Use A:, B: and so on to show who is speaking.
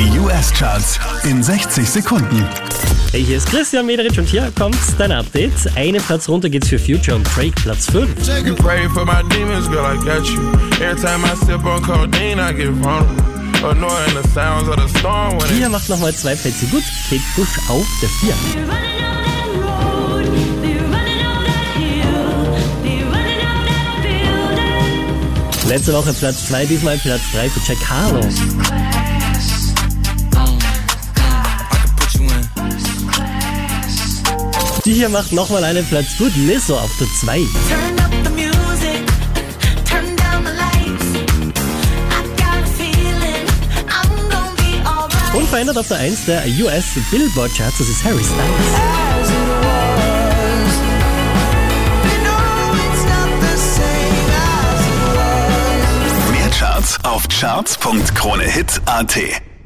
A: Die US-Charts in 60 Sekunden.
B: Hey, hier ist Christian Mederich und hier kommt dein Update. Einen Platz runter geht's für Future und Drake, Platz 5.
C: You pray for my demons, girl, I got you. Every time I sip on codeine, I get vulnerable. Annoying the sounds of the storm when
B: Hier macht nochmal zwei Plätze gut. Kate Bush auf der 4.
D: They're running on that road, they're running on that hill, they're running on that building.
B: Letzte Woche Platz 2, diesmal Platz 3 für Jack Harlow. Die hier macht nochmal einen Platz gut. Lizzo auf der 2.
D: Turn up the music, turn down the lights. I got a feeling I'm gonna be alright.
B: Unverändert auf der 1 der US Billboard Charts, das ist Harry Styles.
A: Mehr Charts auf charts.kronehit.at